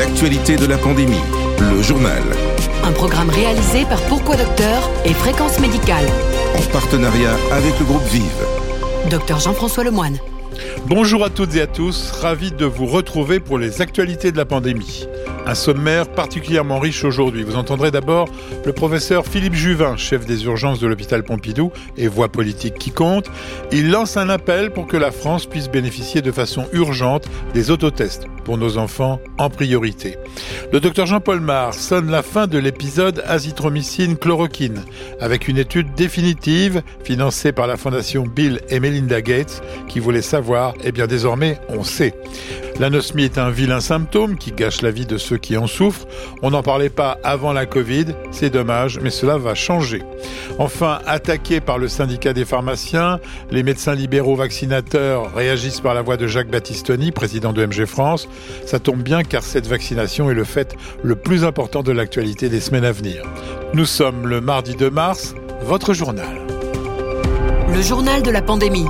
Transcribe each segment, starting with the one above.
l'actualité de la pandémie, le journal. Un programme réalisé par Pourquoi Docteur et Fréquence Médicale. En partenariat avec le groupe Vive. Docteur Jean-François Lemoine. Bonjour à toutes et à tous, ravi de vous retrouver pour les actualités de la pandémie. Un sommaire particulièrement riche aujourd'hui. Vous entendrez d'abord le professeur Philippe Juvin, chef des urgences de l'hôpital Pompidou et voix politique qui compte. Il lance un appel pour que la France puisse bénéficier de façon urgente des autotests pour nos enfants en priorité. Le docteur Jean-Paul Mar sonne la fin de l'épisode azithromycine chloroquine avec une étude définitive financée par la fondation Bill et Melinda Gates qui voulait savoir, et eh bien désormais on sait. L'anosmie est un vilain symptôme qui gâche la vie de ceux qui en souffrent. On n'en parlait pas avant la Covid, c'est dommage, mais cela va changer. Enfin, attaqués par le syndicat des pharmaciens, les médecins libéraux vaccinateurs réagissent par la voix de Jacques Battistoni, président de MG France. Ça tombe bien car cette vaccination est le fait le plus important de l'actualité des semaines à venir. Nous sommes le mardi 2 mars, votre journal. Le journal de la pandémie.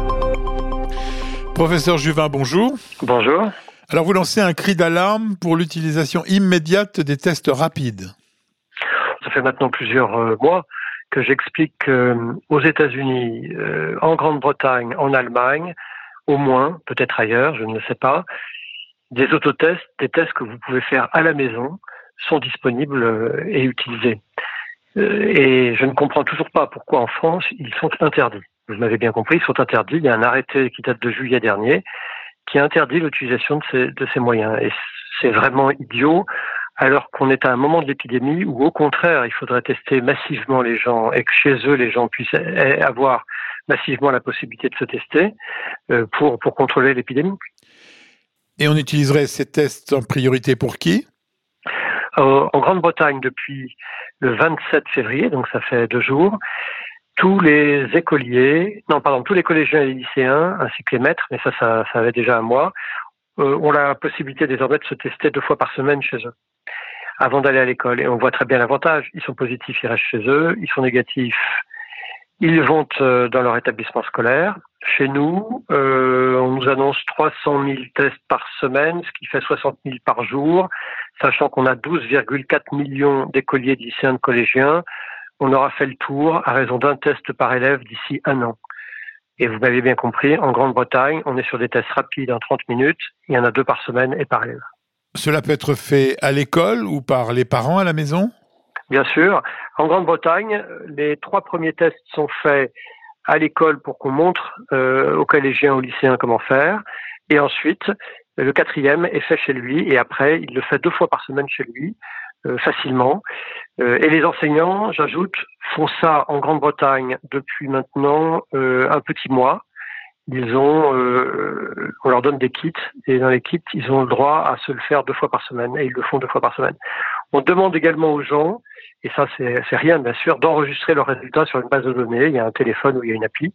Professeur Juvin, bonjour. Bonjour. Alors vous lancez un cri d'alarme pour l'utilisation immédiate des tests rapides. Ça fait maintenant plusieurs euh, mois que j'explique qu'aux États-Unis, euh, en Grande-Bretagne, en Allemagne, au moins, peut-être ailleurs, je ne sais pas, des autotests, des tests que vous pouvez faire à la maison, sont disponibles euh, et utilisés. Et je ne comprends toujours pas pourquoi en France ils sont interdits. Vous m'avez bien compris, ils sont interdits. Il y a un arrêté qui date de juillet dernier qui interdit l'utilisation de ces, de ces moyens. Et c'est vraiment idiot, alors qu'on est à un moment de l'épidémie où, au contraire, il faudrait tester massivement les gens et que chez eux, les gens puissent avoir massivement la possibilité de se tester euh, pour, pour contrôler l'épidémie. Et on utiliserait ces tests en priorité pour qui? Euh, En Grande-Bretagne, depuis le 27 février, donc ça fait deux jours, tous les écoliers, non pardon, tous les collégiens et les lycéens, ainsi que les maîtres, mais ça, ça, ça avait déjà un mois, euh, ont la possibilité désormais de se tester deux fois par semaine chez eux, avant d'aller à l'école. Et on voit très bien l'avantage. Ils sont positifs, ils restent chez eux. Ils sont négatifs, ils vont euh, dans leur établissement scolaire. Chez nous, euh, on nous annonce 300 000 tests par semaine, ce qui fait 60 000 par jour, sachant qu'on a 12,4 millions d'écoliers, de lycéens, de collégiens on aura fait le tour à raison d'un test par élève d'ici un an. Et vous m'avez bien compris, en Grande-Bretagne, on est sur des tests rapides en 30 minutes. Il y en a deux par semaine et par élève. Cela peut être fait à l'école ou par les parents à la maison? Bien sûr. En Grande-Bretagne, les trois premiers tests sont faits à l'école pour qu'on montre euh, aux collégiens, aux lycéens comment faire. Et ensuite, le quatrième est fait chez lui et après, il le fait deux fois par semaine chez lui facilement. Euh, et les enseignants, j'ajoute, font ça en Grande-Bretagne depuis maintenant euh, un petit mois. Ils ont, on leur donne des kits et dans les kits, ils ont le droit à se le faire deux fois par semaine et ils le font deux fois par semaine. On demande également aux gens et ça c'est rien bien sûr, d'enregistrer leurs résultats sur une base de données. Il y a un téléphone où il y a une appli.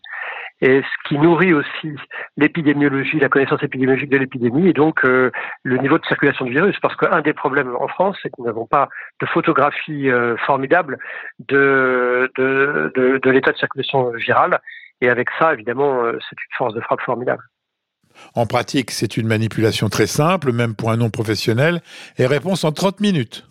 Et ce qui nourrit aussi l'épidémiologie, la connaissance épidémiologique de l'épidémie et donc euh, le niveau de circulation du virus. Parce qu'un des problèmes en France, c'est que nous n'avons pas de photographie euh, formidable de, de l'état de circulation virale. Et avec ça, évidemment, euh, c'est une force de frappe formidable. En pratique, c'est une manipulation très simple, même pour un non professionnel, et réponse en 30 minutes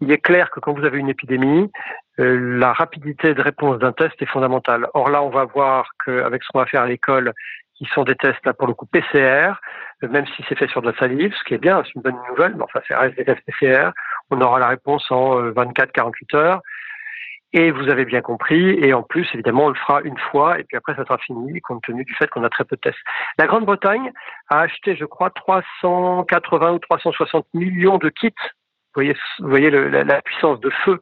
il est clair que quand vous avez une épidémie, euh, la rapidité de réponse d'un test est fondamentale. Or là, on va voir qu'avec ce qu'on va faire à l'école, qui sont des tests là pour le coup PCR, euh, même si c'est fait sur de la salive, ce qui est bien, c'est une bonne nouvelle, mais enfin, c'est reste des tests PCR. On aura la réponse en 24-48 euh, heures. Et vous avez bien compris, et en plus, évidemment, on le fera une fois, et puis après, ça sera fini, compte tenu du fait qu'on a très peu de tests. La Grande-Bretagne a acheté, je crois, 380 ou 360 millions de kits vous voyez, vous voyez la, puissance de feu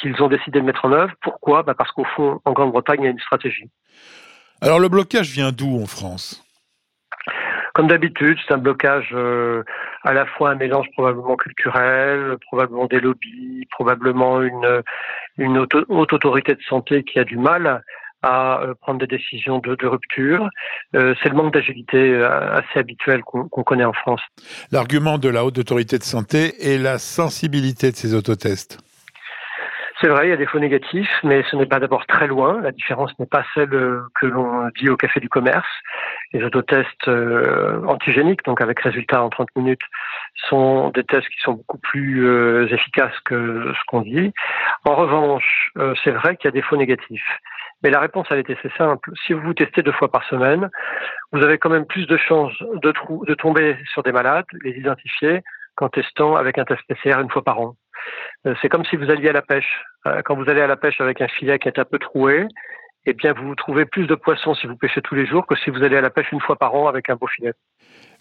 qu'ils ont décidé de mettre en œuvre. Pourquoi? Bah Parce qu'au fond, en Grande-Bretagne, il y a une stratégie. Alors le blocage vient d'où en France? Comme d'habitude, c'est un blocage euh, à la fois un mélange probablement culturel, probablement des lobbies, probablement une, une haute autorité de santé qui a du mal à euh, prendre des décisions de, rupture. Euh, c'est le manque d'agilité euh, assez habituel qu'on connaît en France. L'argument de la haute autorité de santé est la sensibilité de ces autotests. C'est vrai, il y a des faux négatifs, mais ce n'est pas d'abord très loin. La différence n'est pas celle que l'on dit au café du commerce. Les autotests euh, antigéniques, donc avec résultat en 30 minutes, sont des tests qui sont beaucoup plus euh, efficaces que ce qu'on dit. En revanche, euh, c'est vrai qu'il y a des faux négatifs. Mais la réponse, elle était assez simple. Si vous vous testez deux fois par semaine, vous avez quand même plus de chances de tomber sur des malades, les identifier, qu'en testant avec un test PCR une fois par an. Euh, c'est comme si vous alliez à la pêche. Euh, quand vous allez à la pêche avec un filet qui est un peu troué, eh bien, vous trouvez plus de poissons si vous pêchez tous les jours que si vous allez à la pêche une fois par an avec un beau filet.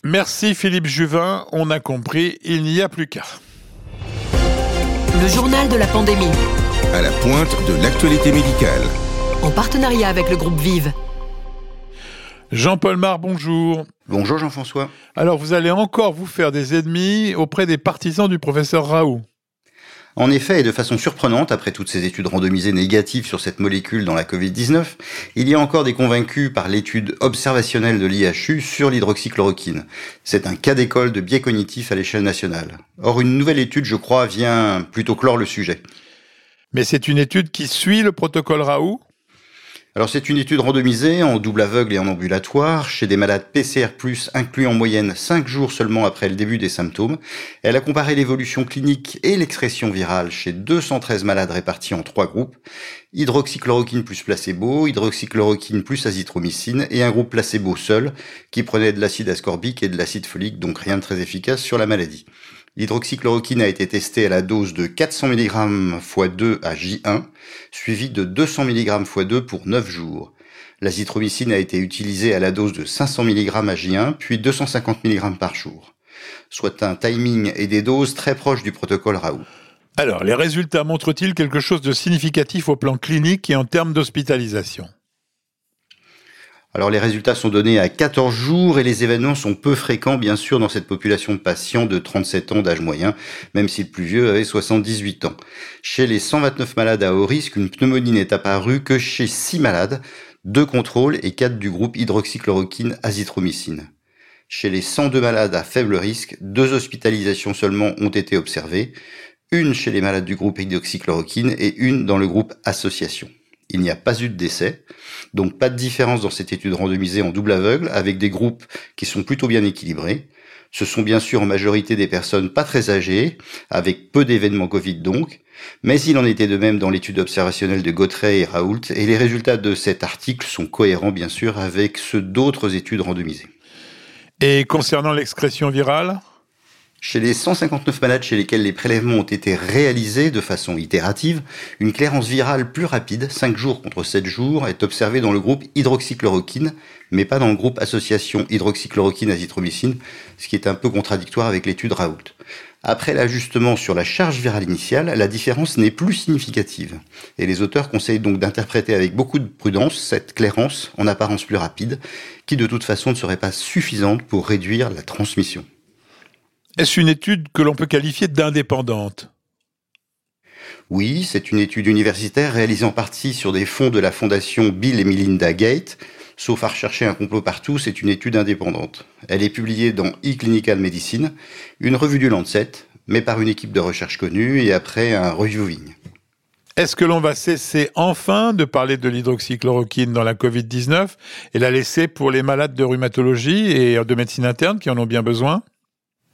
Merci Philippe Juvin. On a compris, il n'y a plus qu'à. Le journal de la pandémie. À la pointe de l'actualité médicale. En partenariat avec le groupe Vive. Jean-Paul Mar, bonjour. Bonjour Jean-François. Alors vous allez encore vous faire des ennemis auprès des partisans du professeur Raoult. En effet, et de façon surprenante, après toutes ces études randomisées négatives sur cette molécule dans la Covid-19, il y a encore des convaincus par l'étude observationnelle de l'IHU sur l'hydroxychloroquine. C'est un cas d'école de biais cognitif à l'échelle nationale. Or, une nouvelle étude, je crois, vient plutôt clore le sujet. Mais c'est une étude qui suit le protocole Raoult alors c'est une étude randomisée en double aveugle et en ambulatoire chez des malades PCR+, inclus en moyenne 5 jours seulement après le début des symptômes. Elle a comparé l'évolution clinique et l'expression virale chez 213 malades répartis en trois groupes, hydroxychloroquine plus placebo, hydroxychloroquine plus azithromycine et un groupe placebo seul qui prenait de l'acide ascorbique et de l'acide folique, donc rien de très efficace sur la maladie. L'hydroxychloroquine a été testée à la dose de 400 mg x 2 à J1, suivi de 200 mg x 2 pour 9 jours. L'azithromycine a été utilisée à la dose de 500 mg à J1, puis 250 mg par jour, soit un timing et des doses très proches du protocole Raoult. Alors, les résultats montrent-ils quelque chose de significatif au plan clinique et en termes d'hospitalisation? Alors les résultats sont donnés à 14 jours et les événements sont peu fréquents bien sûr dans cette population de patients de 37 ans d'âge moyen, même si le plus vieux avait 78 ans. Chez les 129 malades à haut risque, une pneumonie n'est apparue que chez 6 malades, 2 contrôles et 4 du groupe hydroxychloroquine azithromycine. Chez les 102 malades à faible risque, deux hospitalisations seulement ont été observées, une chez les malades du groupe hydroxychloroquine et une dans le groupe association il n'y a pas eu de décès. Donc pas de différence dans cette étude randomisée en double aveugle avec des groupes qui sont plutôt bien équilibrés. Ce sont bien sûr en majorité des personnes pas très âgées, avec peu d'événements Covid donc, mais il en était de même dans l'étude observationnelle de Gautrey et Raoult, et les résultats de cet article sont cohérents bien sûr avec ceux d'autres études randomisées. Et concernant l'excrétion virale chez les 159 malades chez lesquels les prélèvements ont été réalisés de façon itérative, une clairance virale plus rapide, 5 jours contre 7 jours, est observée dans le groupe hydroxychloroquine, mais pas dans le groupe association hydroxychloroquine-azithromycine, ce qui est un peu contradictoire avec l'étude Raoult. Après l'ajustement sur la charge virale initiale, la différence n'est plus significative. Et les auteurs conseillent donc d'interpréter avec beaucoup de prudence cette clairance, en apparence plus rapide, qui de toute façon ne serait pas suffisante pour réduire la transmission. Est-ce une étude que l'on peut qualifier d'indépendante? Oui, c'est une étude universitaire réalisée en partie sur des fonds de la fondation Bill et Melinda Gates. Sauf à rechercher un complot partout, c'est une étude indépendante. Elle est publiée dans eClinical Medicine, une revue du Lancet, mais par une équipe de recherche connue et après un reviewing. Est-ce que l'on va cesser enfin de parler de l'hydroxychloroquine dans la Covid-19 et la laisser pour les malades de rhumatologie et de médecine interne qui en ont bien besoin?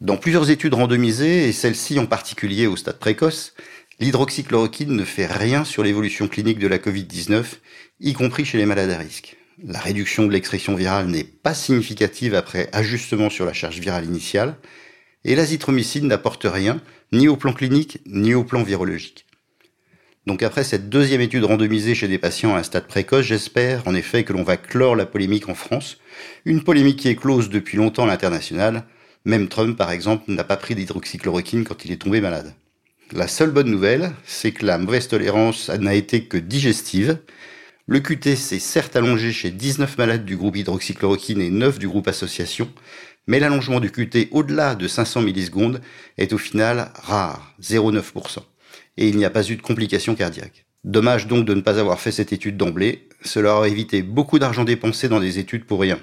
Dans plusieurs études randomisées, et celle-ci en particulier au stade précoce, l'hydroxychloroquine ne fait rien sur l'évolution clinique de la Covid-19, y compris chez les malades à risque. La réduction de l'expression virale n'est pas significative après ajustement sur la charge virale initiale, et l'azithromycine n'apporte rien, ni au plan clinique, ni au plan virologique. Donc après cette deuxième étude randomisée chez des patients à un stade précoce, j'espère en effet que l'on va clore la polémique en France, une polémique qui est close depuis longtemps à l'international, même Trump, par exemple, n'a pas pris d'hydroxychloroquine quand il est tombé malade. La seule bonne nouvelle, c'est que la mauvaise tolérance n'a été que digestive. Le QT s'est certes allongé chez 19 malades du groupe hydroxychloroquine et 9 du groupe association, mais l'allongement du QT au-delà de 500 millisecondes est au final rare, 0,9%. Et il n'y a pas eu de complications cardiaques. Dommage donc de ne pas avoir fait cette étude d'emblée, cela aurait évité beaucoup d'argent dépensé dans des études pour rien.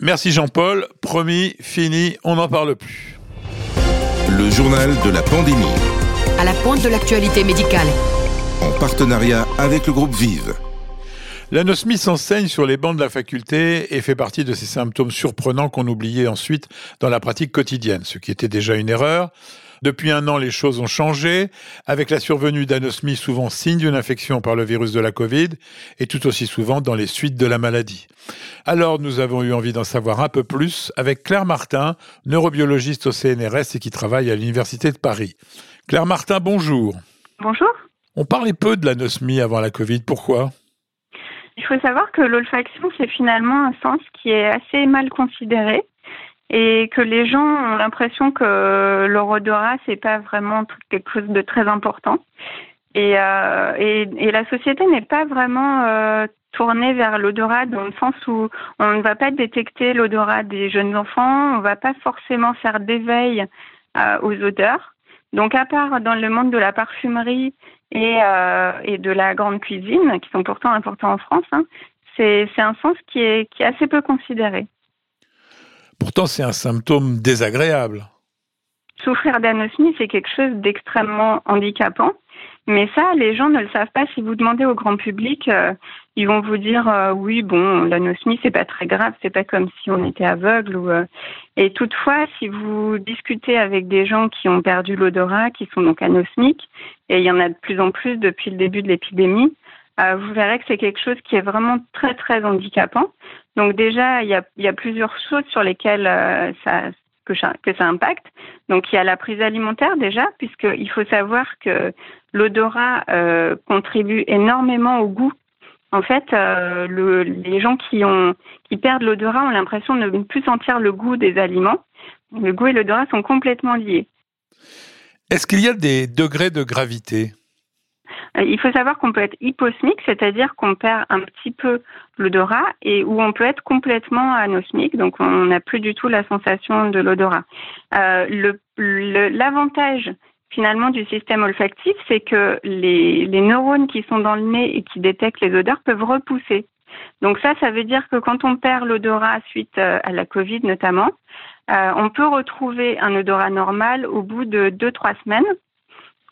Merci Jean-Paul. Promis, fini, on n'en parle plus. Le journal de la pandémie. À la pointe de l'actualité médicale. en partenariat avec le groupe Vive. L'anosmie s'enseigne sur les bancs de la faculté et fait partie de ces symptômes surprenants qu'on oubliait ensuite dans la pratique quotidienne, ce qui était déjà une erreur. Depuis un an, les choses ont changé, avec la survenue d'anosmie souvent signe d'une infection par le virus de la Covid, et tout aussi souvent dans les suites de la maladie. Alors nous avons eu envie d'en savoir un peu plus avec Claire Martin, neurobiologiste au CNRS et qui travaille à l'Université de Paris. Claire Martin, bonjour. Bonjour. On parlait peu de l'anosmie avant la Covid, pourquoi? Il faut savoir que l'olfaction, c'est finalement un sens qui est assez mal considéré et que les gens ont l'impression que leur odorat, c'est pas vraiment quelque chose de très important. Et, euh, et, la société n'est pas vraiment euh, tournée vers l'odorat dans le sens où on ne va pas détecter l'odorat des jeunes enfants, on ne va pas forcément faire d'éveil euh, aux odeurs. Donc à part dans le monde de la parfumerie et, et de la grande cuisine, qui sont pourtant importants en France, hein, c'est un sens qui est, qui est assez peu considéré. Pourtant, c'est un symptôme désagréable. Souffrir d'anosmie, c'est quelque chose d'extrêmement handicapant. Mais ça, les gens ne le savent pas. Si vous demandez au grand public, euh, ils vont vous dire euh, oui, bon, l'anosmie, c'est pas très grave, c'est pas comme si on était aveugle. Ou, euh. Et toutefois, si vous discutez avec des gens qui ont perdu l'odorat, qui sont donc anosmiques, et il y en a de plus en plus depuis le début de l'épidémie, vous verrez que c'est quelque chose qui est vraiment très très handicapant. Donc déjà, il y a, plusieurs choses sur lesquelles ça, que ça, que ça impacte. Donc il y a la prise alimentaire déjà, puisqu'il faut savoir que l'odorat euh, contribue énormément au goût. En fait, euh, le, les gens qui, perdent l'odorat ont l'impression de ne plus sentir le goût des aliments. Le goût et l'odorat sont complètement liés. Est-ce qu'il y a des degrés de gravité? euh, il faut savoir qu'on peut être hyposmique, c'est-à-dire qu'on perd un petit peu l'odorat, et où on peut être complètement anosmique, donc on n'a plus du tout la sensation de l'odorat. Euh, L'avantage finalement du système olfactif, c'est que les, les neurones qui sont dans le nez et qui détectent les odeurs peuvent repousser. Donc ça, ça veut dire que quand on perd l'odorat suite euh, à la Covid notamment, euh, on peut retrouver un odorat normal au bout de 2-3 semaines.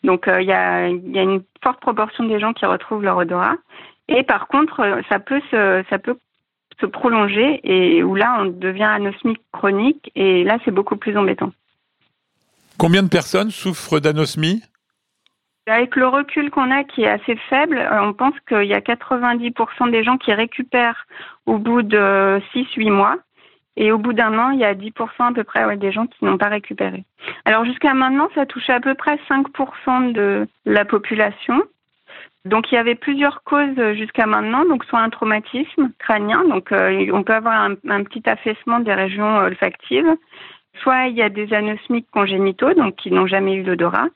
Donc euh, il y, a, y, a, une forte proportion des gens qui retrouvent leur odorat. Et par contre, ça peut se, ça peut se prolonger et où là on devient anosmique chronique et là c'est beaucoup plus embêtant. Combien de personnes souffrent d'anosmie? Avec le recul qu'on a qui est assez faible, euh, on pense qu'il y a 90% des gens qui récupèrent au bout de 6-8 mois. Et au bout d'un an, il y a 10% à peu près des gens qui n'ont pas récupéré. Alors jusqu'à maintenant, ça touche à peu près 5% de la population. Donc il y avait plusieurs causes jusqu'à maintenant, donc soit un traumatisme crânien, donc euh, on peut avoir un, petit affaissement des régions olfactives, soit il y a des anosmiques congénitaux, donc qui n'ont jamais eu d'odorat,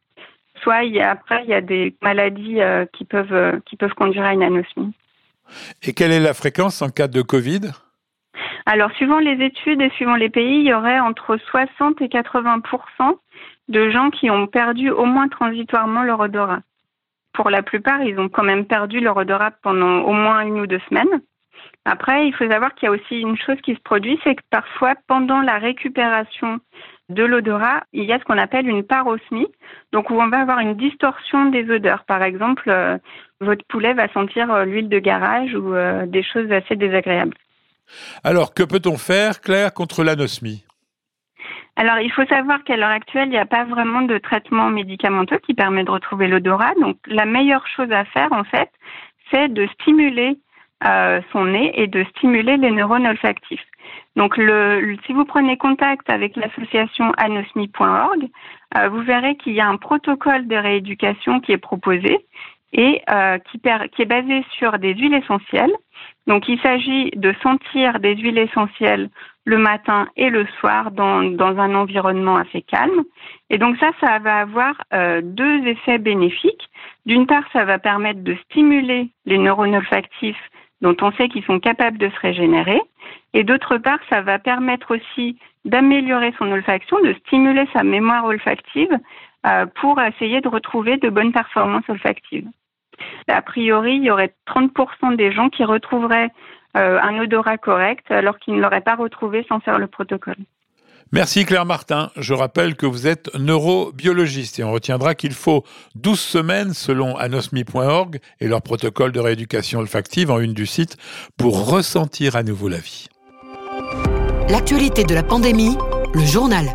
soit il y a, après il y a des maladies euh, qui peuvent euh, qui peuvent conduire à une anosmie. Et quelle est la fréquence en cas de Covid? Alors suivant les études et suivant les pays, il y aurait entre 60 et 80% de gens qui ont perdu au moins transitoirement leur odorat. Pour la plupart, ils ont quand même perdu leur odorat pendant au moins une ou deux semaines. Après, il faut savoir qu'il y a aussi une chose qui se produit, c'est que parfois, pendant la récupération de l'odorat, il y a ce qu'on appelle une parosmie, donc où on va avoir une distorsion des odeurs. Par exemple, euh, votre poulet va sentir euh, l'huile de garage ou euh, des choses assez désagréables. Alors, que peut-on faire, Claire, contre l'anosmie? Alors, il faut savoir qu'à l'heure actuelle, il n'y a pas vraiment de traitement médicamenteux qui permet de retrouver l'odorat. Donc, la meilleure chose à faire, en fait, c'est de stimuler euh, son nez et de stimuler les neurones olfactifs. Donc, si vous prenez contact avec l'association anosmie.org, euh, vous verrez qu'il y a un protocole de rééducation qui est proposé et euh, qui, est basé sur des huiles essentielles. Donc, il s'agit de sentir des huiles essentielles le matin et le soir dans, un environnement assez calme. Et donc ça, ça va avoir euh, deux effets bénéfiques. D'une part, ça va permettre de stimuler les neurones olfactifs dont on sait qu'ils sont capables de se régénérer. Et d'autre part, ça va permettre aussi d'améliorer son olfaction, de stimuler sa mémoire olfactive euh, pour essayer de retrouver de bonnes performances olfactives. A priori, il y aurait 30% des gens qui retrouveraient euh, un odorat correct alors qu'ils ne l'auraient pas retrouvé sans faire le protocole. Merci Claire Martin. Je rappelle que vous êtes neurobiologiste et on retiendra qu'il faut 12 semaines selon anosmi.org et leur protocole de rééducation olfactive en une du site pour ressentir à nouveau la vie. L'actualité de la pandémie, le journal.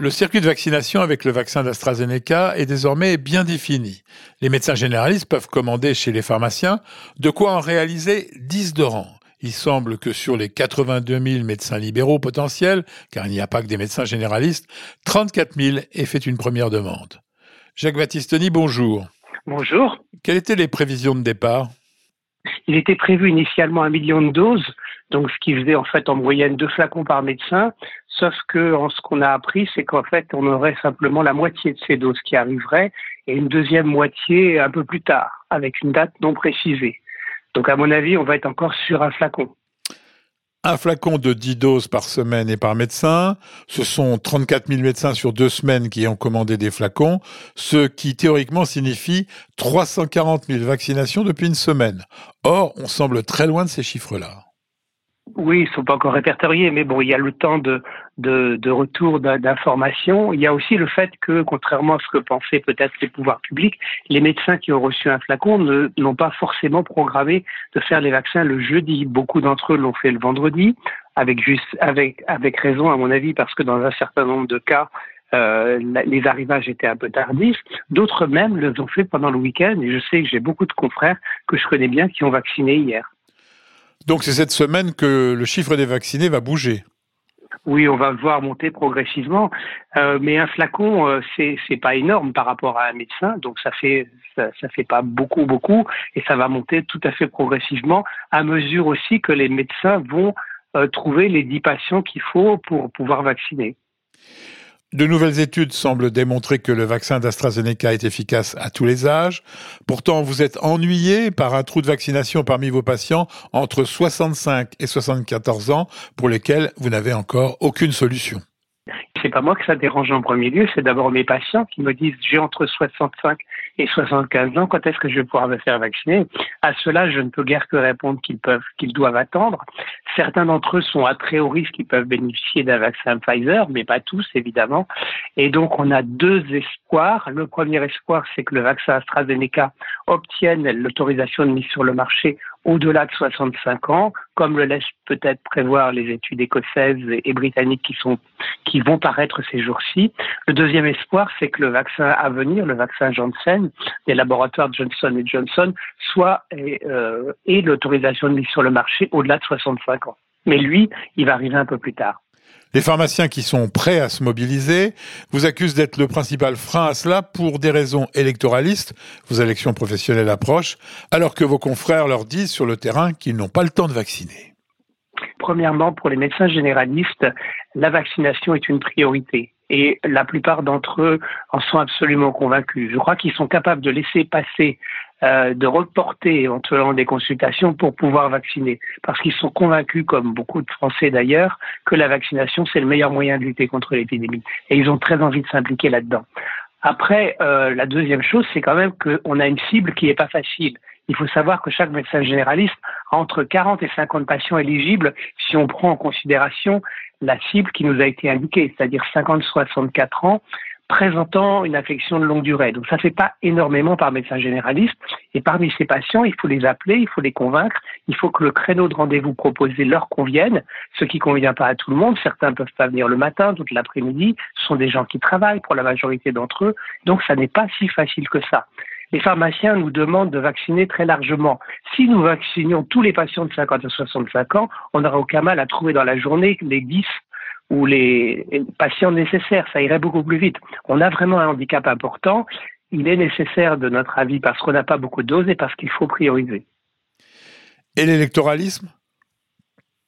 Le circuit de vaccination avec le vaccin d'AstraZeneca est désormais bien défini. Les médecins généralistes peuvent commander chez les pharmaciens de quoi en réaliser 10 de rang. Il semble que sur les 82 000 médecins libéraux potentiels, car il n'y a pas que des médecins généralistes, 34 000 aient fait une première demande. Jacques Battistoni, bonjour. Bonjour. Quelles étaient les prévisions de départ? Il était prévu initialement un million de doses, donc ce qui faisait en fait en moyenne deux flacons par médecin. Sauf que ce qu'on a appris, c'est qu'en fait, on aurait simplement la moitié de ces doses qui arriveraient et une deuxième moitié un peu plus tard, avec une date non précisée. Donc, à mon avis, on va être encore sur un flacon. Un flacon de 10 doses par semaine et par médecin. Ce sont 34 000 médecins sur deux semaines qui ont commandé des flacons, ce qui théoriquement signifie 340 000 vaccinations depuis une semaine. Or, on semble très loin de ces chiffres-là. Oui, ils ne sont pas encore répertoriés, mais bon, il y a le temps de, de, retour d'informations. Il y a aussi le fait que, contrairement à ce que pensaient peut-être les pouvoirs publics, les médecins qui ont reçu un flacon n'ont pas forcément programmé de faire les vaccins le jeudi. Beaucoup d'entre eux l'ont fait le vendredi, avec, juste, avec, avec raison à mon avis, parce que dans un certain nombre de cas, euh, les arrivages étaient un peu tardifs. D'autres même le ont fait pendant le week-end, et je sais que j'ai beaucoup de confrères que je connais bien qui ont vacciné hier. Donc c'est cette semaine que le chiffre des vaccinés va bouger. Oui, on va voir monter progressivement, euh, mais un flacon, euh, c'est pas énorme par rapport à un médecin, donc ça fait ça, fait pas beaucoup beaucoup, et ça va monter tout à fait progressivement à mesure aussi que les médecins vont euh, trouver les dix patients qu'il faut pour pouvoir vacciner. De nouvelles études semblent démontrer que le vaccin d'AstraZeneca est efficace à tous les âges. Pourtant, vous êtes ennuyé par un trou de vaccination parmi vos patients entre 65 et 74 ans pour lesquels vous n'avez encore aucune solution. C'est pas moi que ça dérange en premier lieu, c'est d'abord mes patients qui me disent j'ai entre 65 et 75 ans, quand est-ce que je vais pouvoir me faire vacciner? À cela, je ne peux guère que répondre qu'ils peuvent, qu'ils doivent attendre. Certains d'entre eux sont à très haut risque, ils peuvent bénéficier d'un vaccin Pfizer, mais pas tous évidemment. Et donc on a deux espoirs. Le premier espoir, c'est que le vaccin AstraZeneca obtienne l'autorisation de mise sur le marché au-delà de 65 ans, comme le laissent peut-être prévoir les études écossaises et britanniques qui sont qui vont paraître ces jours-ci. Le deuxième espoir, c'est que le vaccin à venir, le vaccin Janssen, des laboratoires Johnson Johnson, soit et, euh, l'autorisation de mise sur le marché au-delà de 65 ans. Mais lui, il va arriver un peu plus tard. Les pharmaciens qui sont prêts à se mobiliser vous accusent d'être le principal frein à cela pour des raisons électoralistes. Vos élections professionnelles approchent, alors que vos confrères leur disent sur le terrain qu'ils n'ont pas le temps de vacciner. Premièrement, pour les médecins généralistes, la vaccination est une priorité et la plupart d'entre eux en sont absolument convaincus. Je crois qu'ils sont capables de laisser passer, euh, de reporter éventuellement des consultations pour pouvoir vacciner, parce qu'ils sont convaincus, comme beaucoup de Français d'ailleurs, que la vaccination c'est le meilleur moyen de lutter contre l'épidémie, et ils ont très envie de s'impliquer là-dedans. Après, euh, la deuxième chose, c'est quand même qu'on a une cible qui n'est pas facile. Il faut savoir que chaque médecin généraliste a entre 40 et 50 patients éligibles si on prend en considération la cible qui nous a été indiquée, c'est-à-dire 50-64 ans présentant une affection de longue durée. Donc ça ne fait pas énormément par médecin généraliste. Et parmi ces patients, il faut les appeler, il faut les convaincre, il faut que le créneau de rendez-vous proposé leur convienne, ce qui ne convient pas à tout le monde. Certains ne peuvent pas venir le matin, d'autres l'après-midi. Ce sont des gens qui travaillent pour la majorité d'entre eux. Donc ça n'est pas si facile que ça les pharmaciens nous demandent de vacciner très largement. Si nous vaccinions tous les patients de 50 à 65 ans, on n'aurait aucun mal à trouver dans la journée les 10 ou les patients nécessaires. Ça irait beaucoup plus vite. On a vraiment un handicap important. Il est nécessaire, de notre avis, parce qu'on n'a pas beaucoup de doses et parce qu'il faut prioriser. Et l'électoralisme?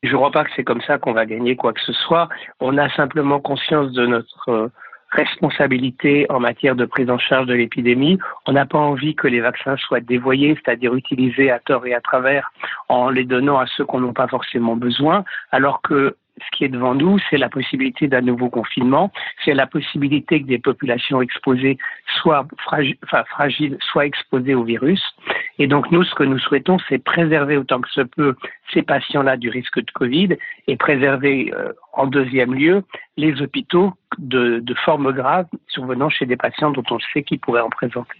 Je ne crois pas que c'est comme ça qu'on va gagner quoi que ce soit. On a simplement conscience de notre responsabilité en matière de prise en charge de l'épidémie. On n'a pas envie que les vaccins soient dévoyés, c'est-à-dire utilisés à tort et à travers en les donnant à ceux qu'on n'a pas forcément besoin, alors que ce qui est devant nous, c'est la possibilité d'un nouveau confinement, c'est la possibilité que des populations exposées soient fragiles, soient exposées au virus. Et donc nous, ce que nous souhaitons, c'est préserver autant que se peut ces patients-là du risque de Covid et préserver euh, en deuxième lieu les hôpitaux de, de formes graves survenant chez des patients dont on sait qu'ils pourraient en présenter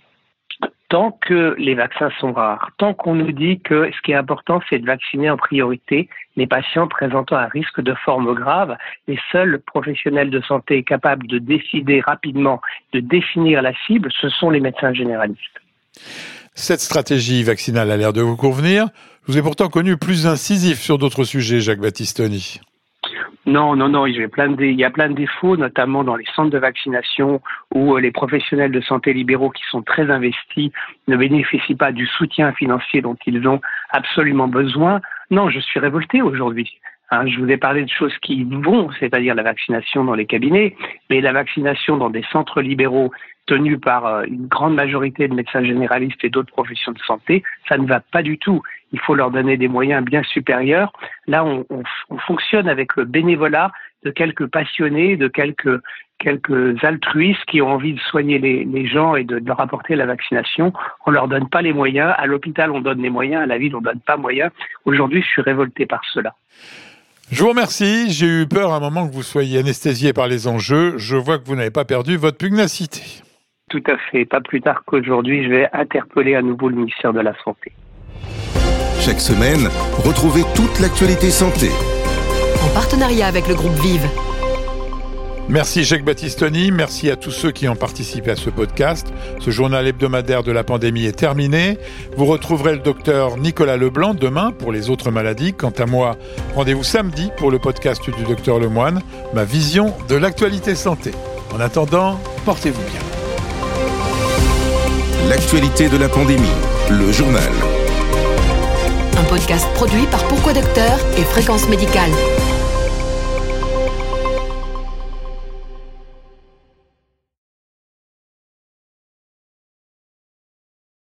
tant que les vaccins sont rares, tant qu'on nous dit que ce qui est important, c'est de vacciner en priorité les patients présentant un risque de forme grave, les seuls professionnels de santé capables de décider rapidement, de définir la cible, ce sont les médecins généralistes. Cette stratégie vaccinale a l'air de vous convenir. Je vous ai pourtant connu plus incisif sur d'autres sujets, Jacques Battistoni. Non, non, non, il y, a plein de, défauts, notamment dans les centres de vaccination où euh, les professionnels de santé libéraux qui sont très investis ne bénéficient pas du soutien financier dont ils ont absolument besoin. Non, je suis révolté aujourd'hui. Hein, je vous ai parlé de choses qui vont, c'est-à-dire la vaccination dans les cabinets, mais la vaccination dans des centres libéraux tenus par euh, une grande majorité de médecins généralistes et d'autres professions de santé, ça ne va pas du tout. Il faut leur donner des moyens bien supérieurs. Là, on, fonctionne avec le bénévolat de quelques passionnés, de quelques, quelques altruistes qui ont envie de soigner les, gens et de, leur apporter la vaccination. On leur donne pas les moyens. À l'hôpital, on donne les moyens. À la ville, on donne pas moyens. Aujourd'hui, je suis révolté par cela. Je vous remercie. J'ai eu peur à un moment que vous soyez anesthésié par les enjeux. Je vois que vous n'avez pas perdu votre pugnacité. Tout à fait. Pas plus tard qu'aujourd'hui, je vais interpeller à nouveau le ministère de la Santé. Chaque semaine, retrouvez toute l'actualité santé. En partenariat avec le groupe Vive. Merci Jacques Battistoni, merci à tous ceux qui ont participé à ce podcast. Ce journal hebdomadaire de la pandémie est terminé. Vous retrouverez le docteur Nicolas Leblanc demain pour les autres maladies. Quant à moi, rendez-vous samedi pour le podcast du docteur Lemoine, ma vision de l'actualité santé. En attendant, portez-vous bien. L'actualité de la pandémie, le journal. Un podcast produit par Pourquoi Docteur et Fréquence Médicale.